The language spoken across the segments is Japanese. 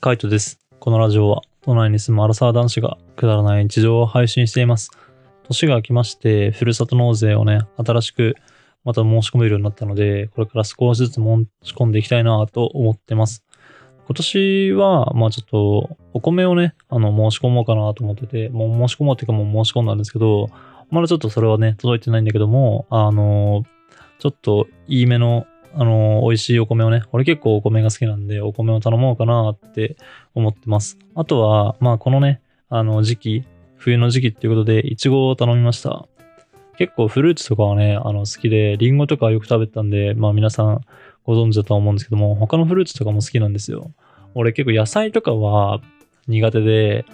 カイトです。このラジオは、都内に住むアラサー男子がくだらない日常を配信しています。年が明けまして、ふるさと納税をね、新しくまた申し込めるようになったので、これから少しずつ申し込んでいきたいなと思ってます。今年は、まあちょっと、お米をね、あの、申し込もうかなと思ってて、もう申し込もうっていうかもう申し込んだんですけど、まだちょっとそれはね、届いてないんだけども、あの、ちょっといいめの、あの、美味しいお米をね、俺結構お米が好きなんで、お米を頼もうかなって思ってます。あとは、まあこのね、あの時期、冬の時期っていうことで、いちごを頼みました。結構フルーツとかはね、あの好きで、リンゴとかよく食べたんで、まあ皆さんご存知だと思うんですけども、他のフルーツとかも好きなんですよ。俺結構野菜とかは苦手で、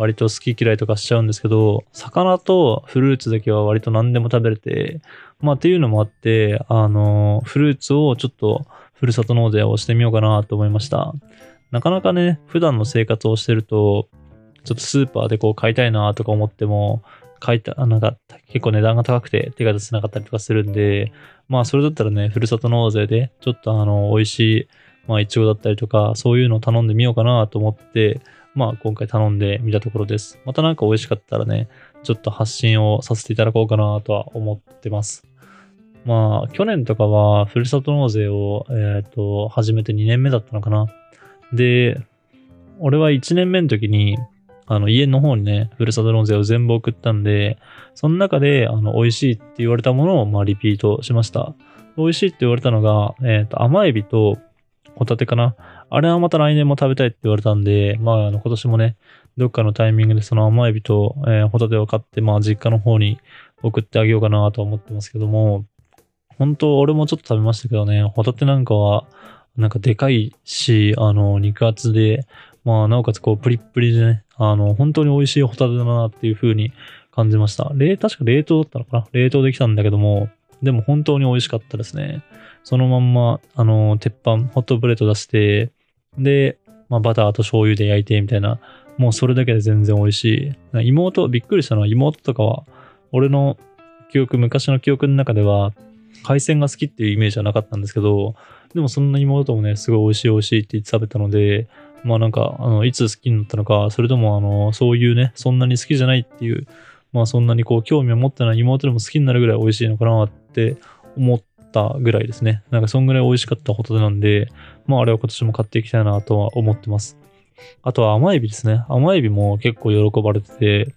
割と好き嫌いとかしちゃうんですけど、魚とフルーツだけは割と何でも食べれて、まあっていうのもあって、あの、フルーツをちょっとふるさと納税をしてみようかなと思いました。なかなかね、普段の生活をしてると、ちょっとスーパーでこう買いたいなとか思っても、買いた、なんか結構値段が高くて手が出せなかったりとかするんで、まあそれだったらね、ふるさと納税でちょっとあの、美味しい、まあいちごだったりとか、そういうのを頼んでみようかなと思って、まあ今回頼んでみたところです。またなんか美味しかったらね、ちょっと発信をさせていただこうかなとは思ってます。まあ去年とかはふるさと納税を、えっ、と、始めて2年目だったのかな。で、俺は1年目の時に、あの家の方にね、ふるさと納税を全部送ったんで、その中で、あの、美味しいって言われたものを、まあ、リピートしました。美味しいって言われたのが、えっ、と、甘エビとホタテかな。あれはまた来年も食べたいって言われたんで、まあ、あの、今年もね、どっかのタイミングでその甘エビと、えーホタテを買って、まあ、実家の方に送ってあげようかなと思ってますけども、本当俺もちょっと食べましたけどね、ホタテなんかは、なんかでかいし、あの、肉厚で、まあ、なおかつこう、プリップリでね、あの、本当に美味しいホタテだなっていう風に感じました。冷、確か冷凍だったのかな？冷凍できたんだけども、でも本当に美味しかったですね。そのまんま、あの、鉄板、ホットプレート出して、で、まあ、バターと醤油で焼いてみたいな、もうそれだけで全然美味しい。妹、びっくりしたのは妹とかは、俺の記憶、昔の記憶の中では、海鮮が好きっていうイメージはなかったんですけど、でもそんな妹もね、すごい美味しい美味しいって言って食べたので、まあなんか、あの、いつ好きになったのか、それともあの、そういうね、そんなに好きじゃないっていう、まあそんなにこう、興味を持ってない妹でも好きになるぐらい美味しいのかなって思ったぐらいですね。なんかそんぐらい美味しかったホタテなんで、まああれは今年も買っていきたいなとは思ってます。あとは甘エビですね。甘エビも結構喜ばれてて、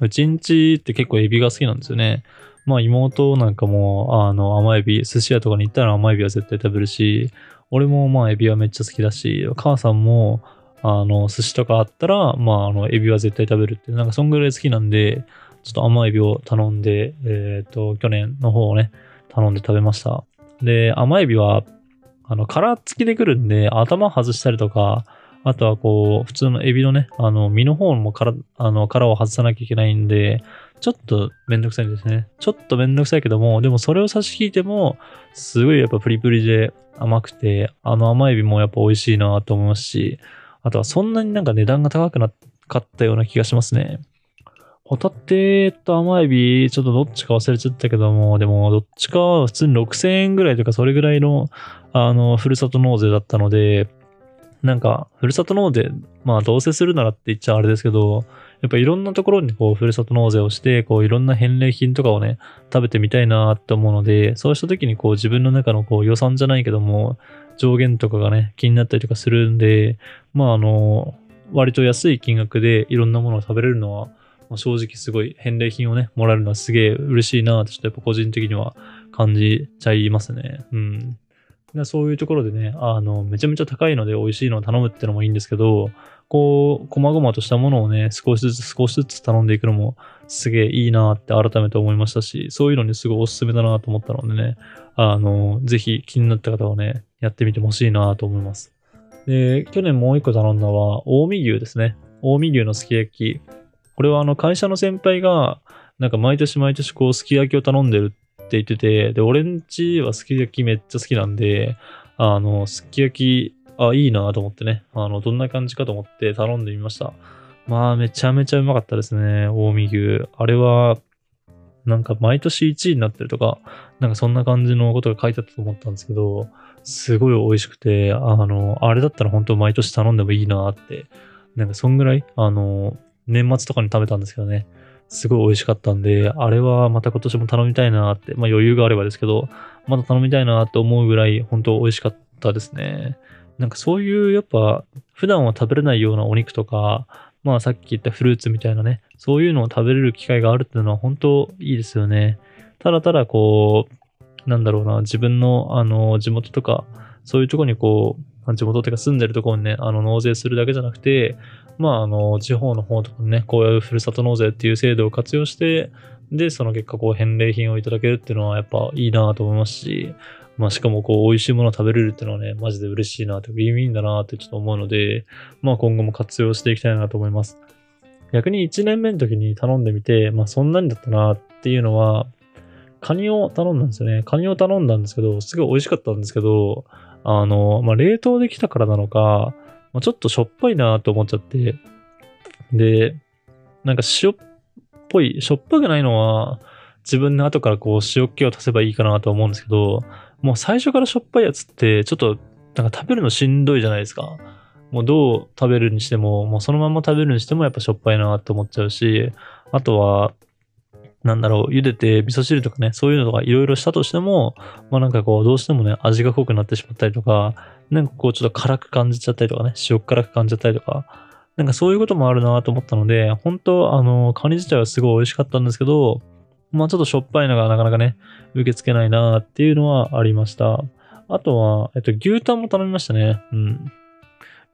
うちんちって結構エビが好きなんですよね。まあ妹なんかも、あの、甘エビ、寿司屋とかに行ったら甘エビは絶対食べるし、俺もまあエビはめっちゃ好きだし、母さんも、あの、寿司とかあったら、まああの、エビは絶対食べるって、なんかそんぐらい好きなんで、ちょっと甘エビを頼んで、えっ、と、去年の方をね、頼んで食べました。で、甘エビは、あの、殻付きで来るんで、頭外したりとか、あとはこう、普通のエビのね、あの、身の方も殻、あの、殻を外さなきゃいけないんで、ちょっとめんどくさいんですね。ちょっとめんどくさいけども、でもそれを差し引いても、すごいやっぱプリプリで甘くて、あの甘エビもやっぱ美味しいなと思いますし、あとはそんなになんか値段が高くなかったような気がしますね。ホタテと甘エビ、ちょっとどっちか忘れちゃったけども、でもどっちかは普通に6000円ぐらいとかそれぐらいの、あの、ふるさと納税だったので、なんか、ふるさと納税、まあどうせするならって言っちゃあれですけど、やっぱいろんなところにこう、ふるさと納税をして、こう、いろんな返礼品とかをね、食べてみたいなって思うので、そうした時にこう、自分の中のこう、予算じゃないけども、上限とかがね、気になったりとかするんで、まああの、割と安い金額でいろんなものを食べれるのは、まあ、正直すごい返礼品をね、もらえるのはすげえ嬉しいなって、ちょっとやっぱ個人的には感じちゃいますね。うん。そういうところでね、あの、めちゃめちゃ高いので美味しいのを頼むってのもいいんですけど、こう、細々としたものをね、少しずつ少しずつ頼んでいくのもすげえいいなって改めて思いましたし、そういうのにすごいおすすめだなと思ったのでね、あの、ぜひ気になった方はね、やってみてほしいなと思います。で、去年もう一個頼んだのは、近江牛ですね。近江牛のすき焼き。これはあの、会社の先輩が、なんか毎年毎年こう、すき焼きを頼んでるって言ってて、で、俺んちはすき焼きめっちゃ好きなんで、あの、すき焼き、あ、いいなと思ってね、あの、どんな感じかと思って頼んでみました。まあ、めちゃめちゃうまかったですね、近江牛。あれは、なんか毎年1位になってるとか、なんかそんな感じのことが書いてあったと思ったんですけど、すごい美味しくて、あの、あれだったら本当毎年頼んでもいいなって、なんかそんぐらい、あの、年末とかに食べたんですけどね、すごい美味しかったんで、あれはまた今年も頼みたいなって、まあ余裕があればですけど、また頼みたいなって思うぐらい本当美味しかったですね。なんかそういうやっぱ普段は食べれないようなお肉とか、まあさっき言ったフルーツみたいなね、そういうのを食べれる機会があるっていうのは本当いいですよね。ただただこう、なんだろうな、自分のあの地元とか、そういうとこにこう、地元っていうか住んでるところにね、あの納税するだけじゃなくて、まああの地方の方とかにね、こういうふるさと納税っていう制度を活用して、で、その結果こう返礼品をいただけるっていうのはやっぱいいなと思いますし、まあしかもこう美味しいものを食べれるっていうのはね、マジで嬉しいなって、ウィンウィンだなってちょっと思うので、まあ今後も活用していきたいなと思います。逆に1年目の時に頼んでみて、まあそんなにだったなっていうのは、カニを頼んだんですよね。カニを頼んだんですけど、すごい美味しかったんですけど、あの、まあ冷凍できたからなのか、まあ、ちょっとしょっぱいなと思っちゃって、で、なんか塩っぽい、しょっぱくないのは、自分で後からこう塩気を足せばいいかなと思うんですけど、もう最初からしょっぱいやつって、ちょっと、なんか食べるのしんどいじゃないですか。もうどう食べるにしても、もうそのまま食べるにしてもやっぱしょっぱいなって思っちゃうし、あとは、なんだろう、茹でて味噌汁とかね、そういうのとかいろいろしたとしても、まあなんかこう、どうしてもね、味が濃くなってしまったりとか、なんかこう、ちょっと辛く感じちゃったりとかね、塩辛く感じちゃったりとか、なんかそういうこともあるなと思ったので、本当あの、カニ自体はすごい美味しかったんですけど、まあちょっとしょっぱいのがなかなかね、受け付けないなっていうのはありました。あとは、えっと、牛タンも頼みましたね。うん。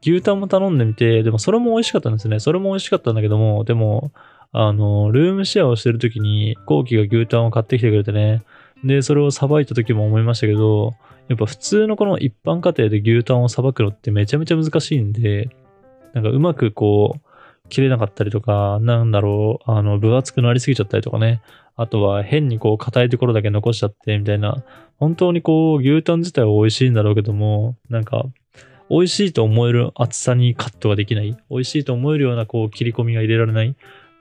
牛タンも頼んでみて、でもそれも美味しかったんですね。それも美味しかったんだけども、でも、あの、ルームシェアをしてる時に、後期が牛タンを買ってきてくれてね。で、それをさばいた時も思いましたけど、やっぱ普通のこの一般家庭で牛タンをさばくのってめちゃめちゃ難しいんで、なんかうまくこう、切れなかったりとか、なんだろう、あの、分厚くなりすぎちゃったりとかね。あとは変にこう硬いところだけ残しちゃってみたいな。本当にこう牛タン自体は美味しいんだろうけども、なんか美味しいと思える厚さにカットができない。美味しいと思えるようなこう切り込みが入れられない。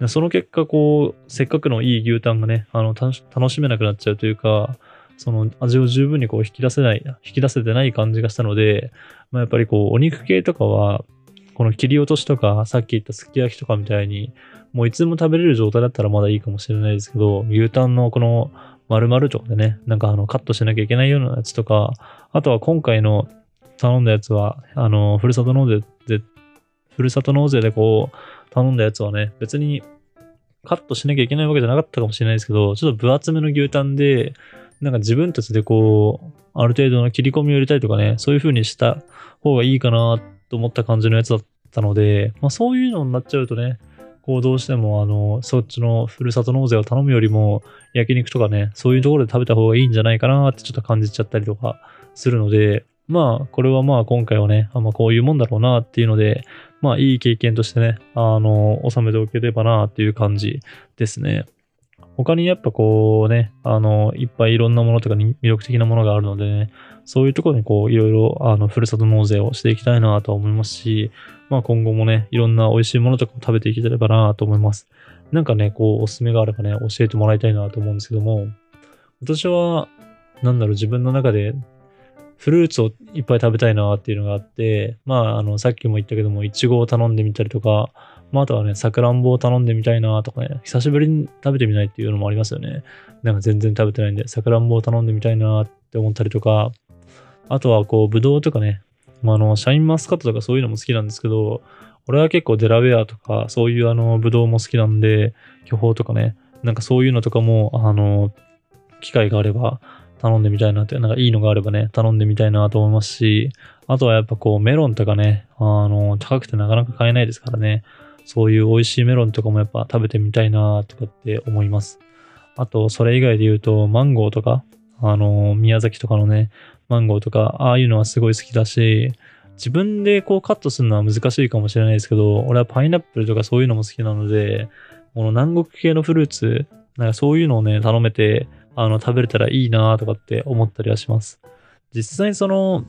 その結果こう、せっかくのいい牛タンがね、あの、楽しめなくなっちゃうというか、その味を十分にこう引き出せない、引き出せてない感じがしたので、まあ、やっぱりこう、お肉系とかは、この切り落としとか、さっき言ったすき焼きとかみたいに、もういつでも食べれる状態だったらまだいいかもしれないですけど、牛タンのこの丸々とかでね、なんかあのカットしなきゃいけないようなやつとか、あとは今回の頼んだやつは、あの、ふるさと納税で、ふるさと納税でこう、頼んだやつはね、別にカットしなきゃいけないわけじゃなかったかもしれないですけど、ちょっと分厚めの牛タンで、なんか自分たちでこう、ある程度の切り込みを入れたりとかね、そういう風にした方がいいかなと思った感じのやつだったので、まあそういうのになっちゃうとね、こうどうしてもあの、そっちのふるさと納税を頼むよりも、焼肉とかね、そういうところで食べた方がいいんじゃないかなってちょっと感じちゃったりとかするので、まあ、これはまあ今回はね、あまあこういうもんだろうなっていうので、まあいい経験としてね、あの、収めておければなっていう感じですね。他にやっぱこうね、あの、いっぱいいろんなものとかに魅力的なものがあるのでね、そういうところにこう、いろいろ、あの、ふるさと納税をしていきたいなとは思いますし、まあ今後もね、いろんな美味しいものとかも食べていければなと思います。なんかね、こう、おすすめがあればね、教えてもらいたいなと思うんですけども、私は、なんだろう、自分の中で、フルーツをいっぱい食べたいなっていうのがあって、まあ、あの、さっきも言ったけども、いちごを頼んでみたりとか、まあ、あとはね、さくらんぼを頼んでみたいなとかね、久しぶりに食べてみないっていうのもありますよね。なんか全然食べてないんで、さくらんぼを頼んでみたいなって思ったりとか、あとはこう、ぶどうとかね、まあ、あの、シャインマスカットとかそういうのも好きなんですけど、俺は結構デラウェアとか、そういうあの、ぶどうも好きなんで、巨峰とかね、なんかそういうのとかも、あの、機会があれば頼んでみたいなって、なんかいいのがあればね、頼んでみたいなと思いますし、あとはやっぱこうメロンとかね、あの、高くてなかなか買えないですからね、そういう美味しいメロンとかもやっぱ食べてみたいなとかって思います。あと、それ以外で言うと、マンゴーとか、あの、宮崎とかのね、マンゴーとか、ああいうのはすごい好きだし、自分でこうカットするのは難しいかもしれないですけど、俺はパイナップルとかそういうのも好きなので、この南国系のフルーツ、なんかそういうのをね、頼めて、あの、食べれたらいいなとかって思ったりはします。実際その、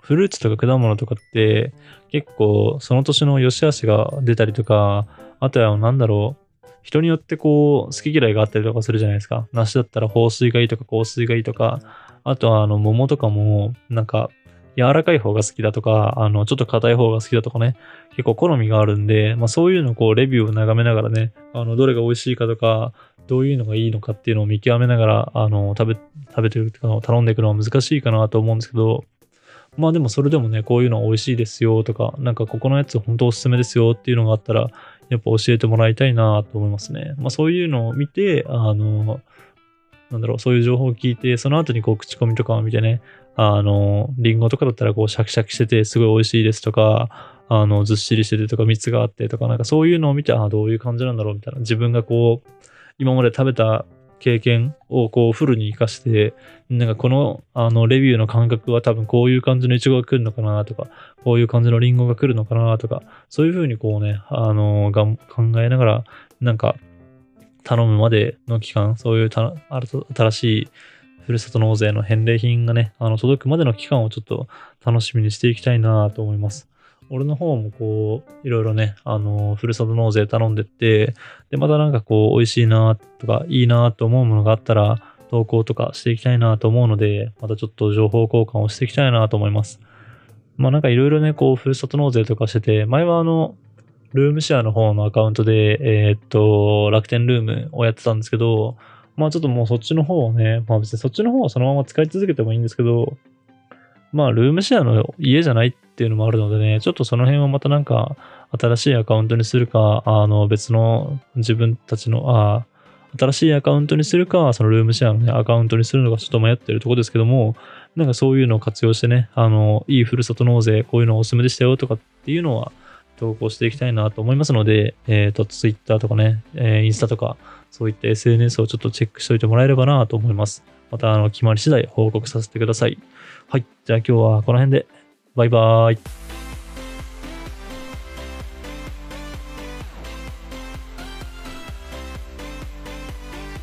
フルーツとか果物とかって結構その年の良し悪しが出たりとか、あとはなんだろう、人によってこう、好き嫌いがあったりとかするじゃないですか。梨だったら放水がいいとか香水がいいとか、あとはあの桃とかも、なんか、柔らかい方が好きだとか、あの、ちょっと硬い方が好きだとかね、結構好みがあるんで、まあそういうのをこう、レビューを眺めながらね、あの、どれが美味しいかとか、どういうのがいいのかっていうのを見極めながら、あの、食べ、食べてるか頼んでいくのは難しいかなと思うんですけど、まあでもそれでもね、こういうの美味しいですよとか、なんかここのやつ本当おすすめですよっていうのがあったら、やっぱ教えてもらいたいなと思いますね。まあそういうのを見て、あの、なんだろう、そういう情報を聞いて、その後にこう口コミとかを見てね、あの、リンゴとかだったらこうシャキシャキしててすごい美味しいですとか、あの、ずっしりしててとか蜜があってとか、なんかそういうのを見て、ああどういう感じなんだろうみたいな。自分がこう、今まで食べた経験をこうフルに活かして、なんかこのあのレビューの感覚は多分こういう感じのイチゴが来るのかなとか、こういう感じのリンゴが来るのかなとか、そういうふうにこうね、あのが考えながら、なんか頼むまでの期間、そういう新しいふるさと納税の返礼品がね、あの届くまでの期間をちょっと楽しみにしていきたいなと思います。俺の方もこう、いろいろね、あの、ふるさと納税頼んでって、で、またなんかこう、美味しいなとか、いいなと思うものがあったら、投稿とかしていきたいなと思うので、またちょっと情報交換をしていきたいなと思います。まあなんかいろいろね、こう、ふるさと納税とかしてて、前はあの、ルームシェアの方のアカウントで、えー、っと、楽天ルームをやってたんですけど、まあちょっともうそっちの方をね、まあ別にそっちの方はそのまま使い続けてもいいんですけど、まあルームシェアの家じゃないっていうのもあるのでね、ちょっとその辺はまたなんか新しいアカウントにするか、あの別の自分たちの、あ新しいアカウントにするか、そのルームシェアのね、アカウントにするのかちょっと迷ってるところですけども、なんかそういうのを活用してね、あの、いいふるさと納税、こういうのおすすめでしたよとかっていうのは投稿していきたいなと思いますので、えっ、ー、と、Twitter とかね、えー、インスタとか、そういった SNS をちょっとチェックしておいてもらえればなと思います。また、あの、決まり次第報告させてください。はい。じゃあ今日はこの辺で。バイバーイ。